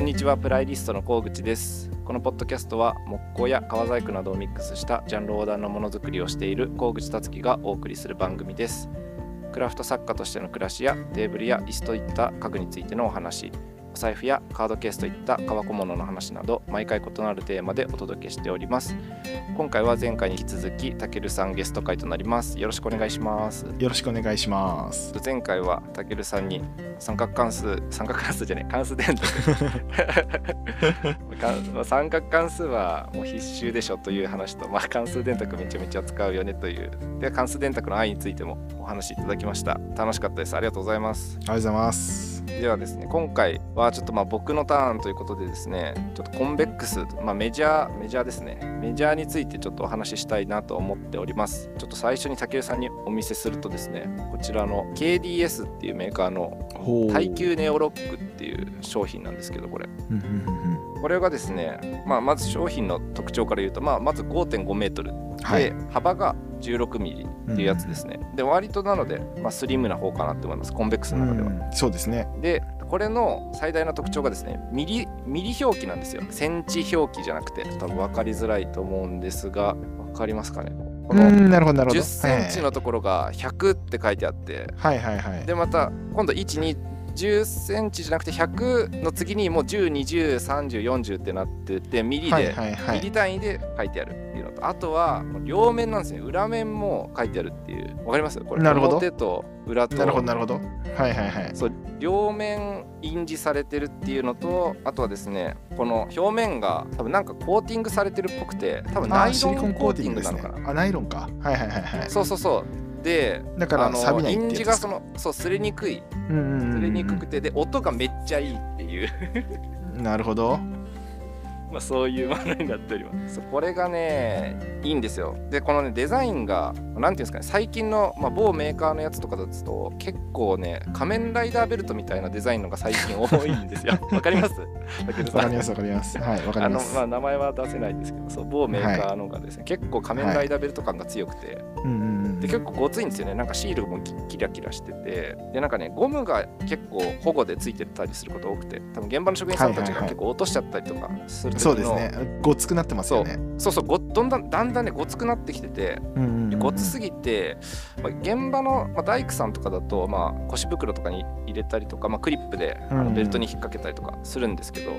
こんにちはプライリストの高口です。このポッドキャストは木工や革細工などをミックスしたジャンル横断のものづくりをしている河口達樹がお送りする番組です。クラフト作家としての暮らしやテーブルや椅子といった家具についてのお話お財布やカードケースといった革小物の話など毎回異なるテーマでお届けしております。今回は前回に引き続きたけるさんゲスト会となります。よろしくお願いします。よろしくお願いします。前回はたけるさんに三角関数三角関数じゃない関数電卓。か三角関数はもう必修でしょという話と、まあ、関数電卓めちゃめちゃ使うよねという。で関数電卓の愛についてもお話しいただきました。楽しかったです。ありがとうございます。ありがとうございます。ではですね今回はちょっとまあ僕のターンということでですねちょっとコンベックス、まあ、メジャーメジャーですね。メジャーについてちょっとお話ししたいなと思っております。ちょっと最初に竹内さんにお見せするとですねこちらの KDS っていうメーカーの耐久ネオロックっていう商品なんですけどこれ。これがですね、まあ、まず商品の特徴から言うと、まあ、まず5.5メートル。はい。で、幅が16ミリっていうやつですね、で割となので、まあ、スリムな方かなって思います。コンベックスの中では、うん。そうですね。でこれの最大の特徴がですねミリミリ表記なんですよ。センチ表記じゃなくて。多分分かりづらいと思うんですが分かりますかね？このうん、なるほどなるほど。10センチのところが100って書いてあって。はい。はい。はい。はい。でまた今度12 10センチじゃなくて100の次にもう10203040ってなっててミリで、はいはいはい。ミリ単位で書いてあるっていうのとあとは両面なんですね裏面も書いてあるっていうわかります？これなるほど表と裏となるほどなるほど。はいはいはい。そう両面印字されてるっていうのとあとはですねこの表面が多分なんかコーティングされてるっぽくて多分ナイロンコーティングなのか。な、ねあ、ナイロンか。はいはいはいはい。そうそうそうでだかあのら錆びないってがそ。のそう擦れにくい擦れにくくてで音がめっちゃいいっていう なるほど。まあそういうものになっておりますそうこれがねいいんですよでこのねデザインがなんていうんですかね最近の、まあ、某メーカーのやつとかだと結構ね仮面ライダーベルトみたいなデザインのが最近多いんですよ わかります？わかりますわかります。はいわかあのります。まあ名前は出せないんですけどそう某メーカーのがですね、結構仮面ライダーベルト感が強くて、うんうんうんで結構ごついんですよね。なんかシールもキキラキラしてて。でなんかねゴムが結構保護でついてたりすること多くて。多分現場の職員さんたちがはいはいはい。結構落としちゃったりとかするそうですね。ごつくなってますよね。そう。そうごどんだんだんだんねごつくなってきてて。ごつすぎて、まあ、現場の、まあ、大工さんとかだと、まあ、腰袋とかに入れたりとか、まあ、クリップであのベルトに引っ掛けたりとかするんですけど、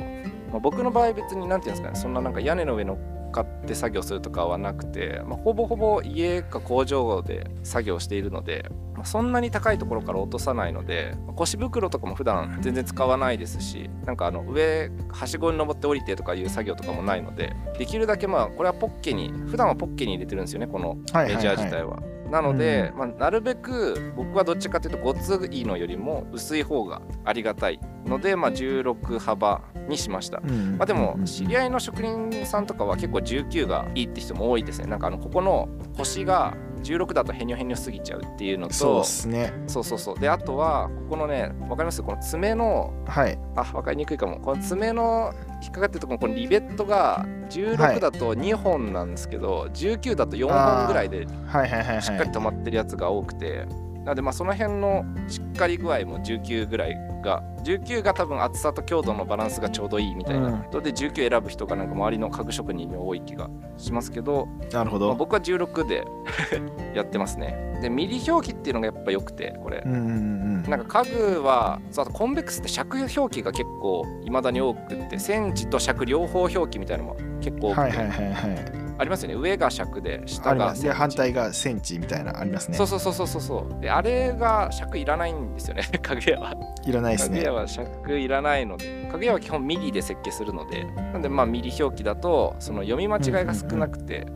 まあ、僕の場合別になんていうんですかね。そんななんか屋根の上乗っかって作業するとかはなくて、まあ、ほぼほぼ家か工場で作業しているので、まあ、そんなに高いところから落とさないので、まあ腰袋とかも普段全然使わないですしなんかあの上はしごに登って降りてとかいう作業とかもないのでできるだけまあこれはポッケに普段はポッケに入れてるんですよねこのメはいはいはいジャー自体は。なので、まあ、なるべく僕はどっちかというとごついのよりも薄い方がありがたいので、まあ、16幅にしました。うんうんうんうんまあ、でも知り合いの職人さんとかは結構19がいいって人も多いですね。なんかあのここの星が16だとヘニョヘニョすぎちゃうっていうのとそうですね。そうそうそうであとはここのねわかります？この爪のはい。あ分かりにくいかもこの爪の引っかかってるところのこのリベットがは16いだと2本なんですけど、19だと4本ぐらいではいはいはいはい。しっかり止まってるやつが多くて、なのでまあその辺のしっかり具合も19ぐらいが19が多分厚さと強度のバランスがちょうどいいみたいなうんので19選ぶ人がなんか周りの家具職人に多い気がしますけど、まあ、なるほど。僕は16で やってますねでミリ表記っていうのがやっぱ良くてこれうんうんうんうん。なんか家具はそうあとコンベックスって尺表記が結構未だに多くってセンチと尺両方表記みたいなのも結構多くて、はいはいはいはい。ありますよね。上が尺であ下が。で、反対がセンチみたいなありますね。そうそうそうそうそう。そうであれが尺いらないんですよね。家具屋はいらないですね。家具屋。は尺いらないので家具屋は基本ミリで設計するのでなんでまあミリ表記だとその読み間違いが少なくて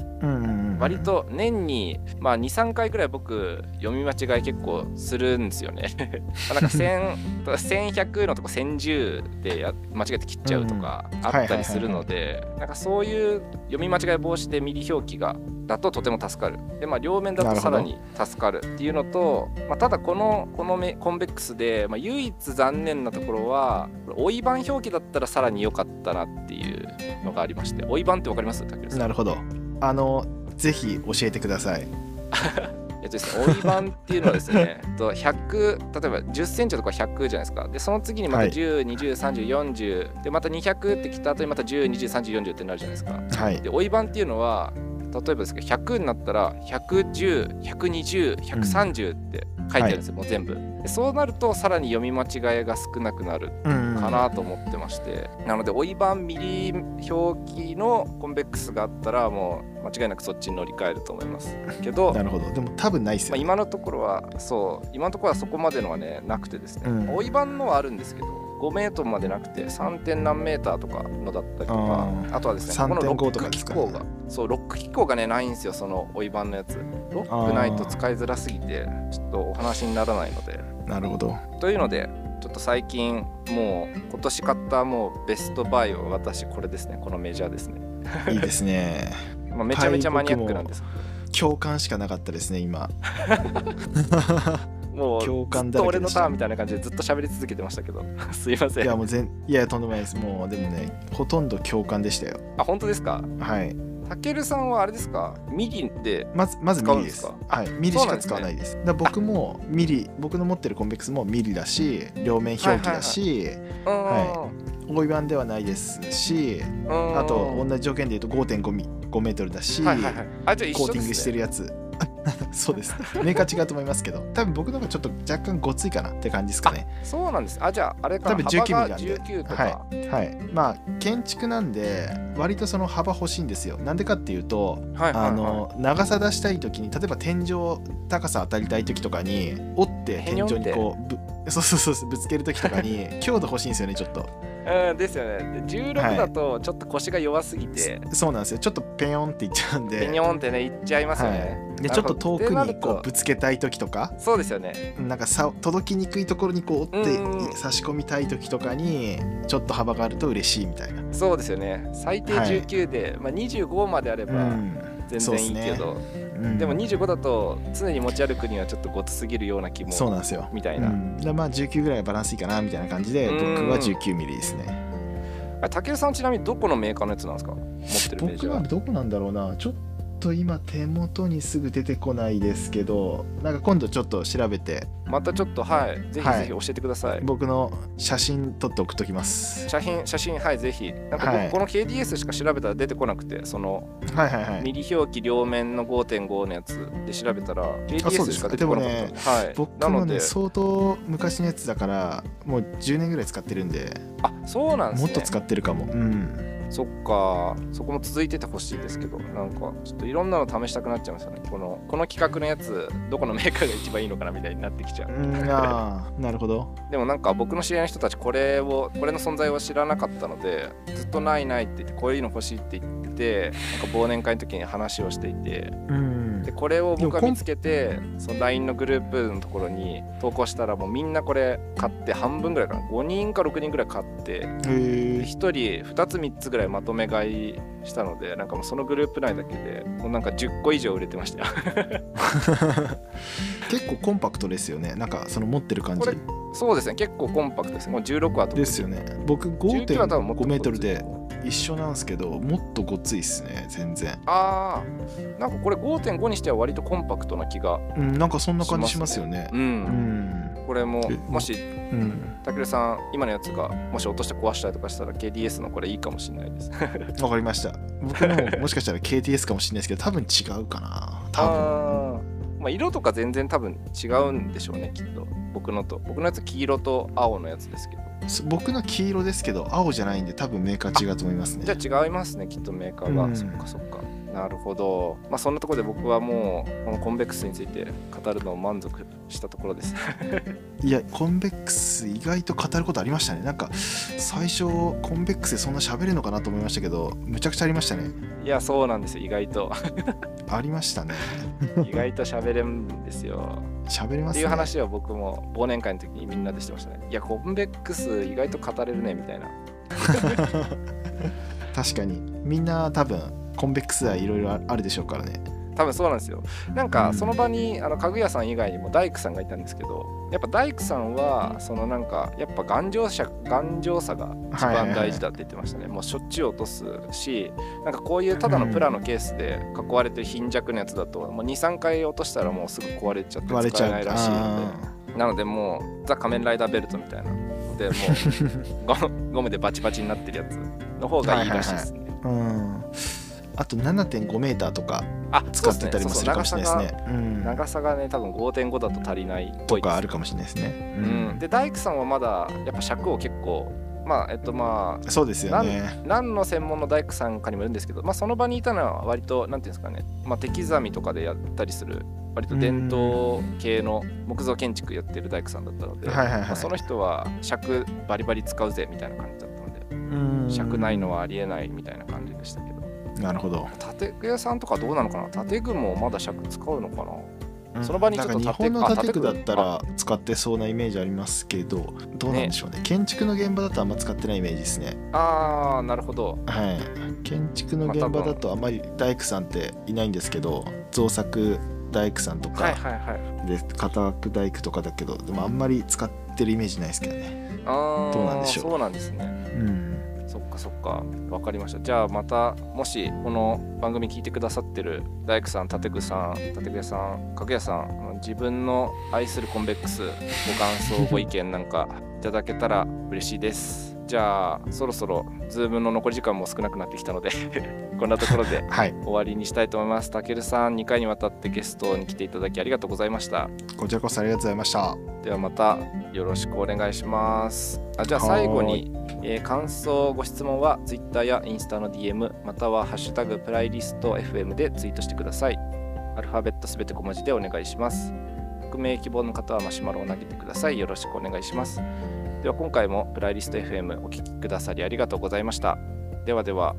割と年にまあ23回くらい僕読み間違い結構するんですよね。まあなんか1000 1100のとこ1010でや間違えて切っちゃうとかうん。あったりするのでなんかそういう読み間違い防止でミリ表記がだととても助かる。でまあ両面だとさらに助かるっていうのと、まあ、ただこのこのメコンベックスで、まあ、唯一残念なところは追い番表記だったらさらに良かったなっていうのがありまして追い番ってわかります？なるほど。あの、ぜひ教えてください。い えっとですね、追い版っていうのはですね、えっと100、例えば10センチとか100じゃないですか。で、その次にまたはい10、20、30、40、で、また200ってきた後にまた10、20、30、40ってなるじゃないですか。はいで、追い版っていうのは、例えばですけど、100になったら、110、120、130って書いてあるんですよ、もう全部。でそうなると、さらに読み間違いが少なくなるうんかなと思ってまして、なので追い版ミリ表記のコンベックスがあったらもう間違いなくそっちに乗り換えると思います。けど、ま なるほど。でも多分ないっすあ、よ、ね。今のところはそう。今のところはそこまでのはねなくてですね、うん。追い版のはあるんですけど5メートルまでなくて 3. 点何メーターとかのだったりとかあとはですねこのロ3.5ック機構がそうロック機構がねないんですよその追い版のやつ。ロックないと使いづらすぎてちょっとお話にならないので。なるほど。というのでちょっと最近もう今年買ったもうベストバイは私これですねこのメジャーですね、いいですね。まあ、めちゃめちゃマニアックなんです。共感しかなかったですね今 もう共感だ俺のターンみたいな感じでずっと喋り続けてましたけど。すいません。いやもう全いやとんでもないです。もうでもねほとんど共感でしたよ。あ本当ですかはい。たけるさんはあれですか？ミリでまずまずミリです。はい。ミリしか使わないです。だから僕もミリ僕の持ってるコンベックスもミリだし両面表記だし、は大岩ではないですしあと同じ条件で言うと5.5ミ5メートルだし、はいはいはい。あじゃあ一緒です、ね、コーティングしてるやつ そうです。メーカー違うと思いますけど。多分僕の方がちょっと若干ごついかなって感じですかね。そうなんです。あじゃああれか。多分19ミリなんで。19とか、はい。はい。まあ建築なんで割とその幅欲しいんですよ。なんでかっていうとはいはいはい。あの長さ出したい時に例えば天井高さ当たりたい時とかに折って天井にこうぶそうそうそうそうぶつける時とかに 強度欲しいんですよねちょっとうんですよね。で16だとちょっと腰が弱すぎて、そうなんですよ。ちょっとペヨンっていっちゃうんで。ペニョンってねいっちゃいますよね、はい、でちょっと遠くにことうぶつけたい時とか。そうですよね。なんかさ届きにくいところにこう折ってうん差し込みたい時とかにちょっと幅があると嬉しいみたいな、そうですよね。最低はい。19で、まあ、25まであればうん。全然いいけど、うんでも25だと常に持ち歩くにはちょっとごつすぎるような気もそうなんですよ。みたいうな、ん、でまあ19ぐらいがバランスいいかなみたいな感じでうん。僕は19ミリですね。あれ竹内さんちなみにどこのメーカーのやつなんですか？持ってるメジャー僕はどこなんだろうな。ちょっと今手元にすぐ出てこないですけどなんか今度ちょっと調べて。またちょっとはい。ぜひはい。ぜひ教えてください、僕の写真撮って送っときます。写真写真はいぜひ。なんか僕、はい。この KDS しか調べたら出てこなくてそのはいはいはい。ミリ表記両面の5.5のやつで調べたら KDS しか出てこなかったでもんではい。僕なので相当昔のやつだからもう10年ぐらい使ってるんで。あそうなんですね。もっと使ってるかも。うんそっか。そこも続いててほしいですけど。なんかちょっといろんなの試したくなっちゃいますよね。このこの企画のやつどこのメーカーが一番いいのかなみたいになってきちゃう。あなるほど。でもなんか僕の知り合いの人たちこれをこれの存在を知らなかったのでずっとないないって言ってこういうの欲しいって言っててなんか忘年会の時に話をしていて。うんでこれを僕が見つけてその LINE のグループのところに投稿したらもうみんなこれ買って半分ぐらいかな。5人か6人ぐらい買ってへでえ1人2つ3つぐらいまとめ買いしたのでなんかもうそのグループ内だけでもうなんか10個以上売れてましたよ。結構コンパクトですよね。なんかその持ってる感じそうですね。結構コンパクトですもう16は特にですよね。僕19は多分もっと5.5メートルで一緒なんですけどもっとごっついっすね。全然。あー。なんかこれ5.5にしては割とコンパクトな気がうんなんかそんな感じしますよね。ううん。ん。これもえもしうん。たけるさん今のやつがもし落として壊したりとかしたら KDS のこれいいかもしれないです。わかりました。僕のももしかしたら KTS かもしれないですけど多分違うかな。多分まあ、色とか全然多分違うんでしょうねきっと。僕のと。僕のやつ黄色と青のやつですけど。そ僕の黄色ですけど青じゃないんで多分メーカー違うと思いますね。じゃあ違いますねきっとメーカーが、うん。そっかそっかなるほど。まあそんなところで僕はもうこのコンベックスについて語るのを満足したところです。いやコンベックス意外と語ることありましたね。なんか最初コンベックスでそんな喋るのかなと思いましたけどむちゃくちゃありましたね。いやそうなんですよ意外と。ありましたね。意外と喋れるんですよ。喋れますね。っていう話を僕も忘年会の時にみんなでしてましたね。いやコンベックス意外と語れるねみたいな。確かに。みんな多分コンベックス愛いろいろあるでしょうからね。多分そうなんですよ。なんかその場にあの家具屋さん以外にも大工さんがいたんですけどやっぱ大工さんはそのなんかやっぱ頑丈さ頑丈さが一番大事だって言ってましたね、もうしょっちゅう落とすしなんかこういうただのプラのケースで囲われてる貧弱なやつだと、もう23回落としたらもうすぐ壊れちゃって使えないらしいので。なのでもうザ・仮面ライダーベルトみたいな。でもう ゴムでバチバチになってるやつの方がいいらしいですね、はいはいはい、うんあと7.5メーターとか使ってたりもするかもしれないですね。長さがね多分5.5だと足りないとかあるかもしれないですね。うん、で大工さんはまだやっぱ尺を結構まあえっとまあそうですよね。何の専門の大工さんかにもよるんですけど、まあ、その場にいたのは割となんていうんですかね、まあ、手刻みとかでやったりする割と伝統系の木造建築やってる大工さんだったので、まあ、その人は尺バリバリ使うぜみたいな感じだったので尺ないのはありえないみたいな感じでしたけどなるほど。建具屋さんとかどうなのかな？建具もまだ尺使うのかな？その場にちょっと日本の建具だったら使ってそうなイメージありますけどどうなんでしょうね、ね、建築の現場だとあんま使ってないイメージですね。ああなるほど。はい。建築の現場だとあんまり大工さんっていないんですけど造作大工さんとか、はいはいはい、で片枠大工とかだけどでもあんまり使ってるイメージないですけどね。ああどうなんでしょう？そうなんですね。うんそっかそっか分かりましたじゃあまたもしこの番組聞いてくださってる大工さん建具さん建具屋さん家具屋さん自分の愛するコンベックスご感想ご意見なんかいただけたら嬉しいですじゃあそろそろズームの残り時間も少なくなってきたので こんなところで 終わりにしたいと思います。たけるさん2回にわたってゲストに来ていただきありがとうございました。こちらこそありがとうございました。ではまたよろしくお願いします。あじゃあ最後に、えー、感想ご質問は Twitter やインスタの DM またはハッシュタグプライリスト FM でツイートしてください。アルファベットすべて小文字でお願いします。匿名希望の方はマシュマロを投げてください。よろしくお願いします。では今回もプライリスト FM お聴きくださりありがとうございました。ではでは。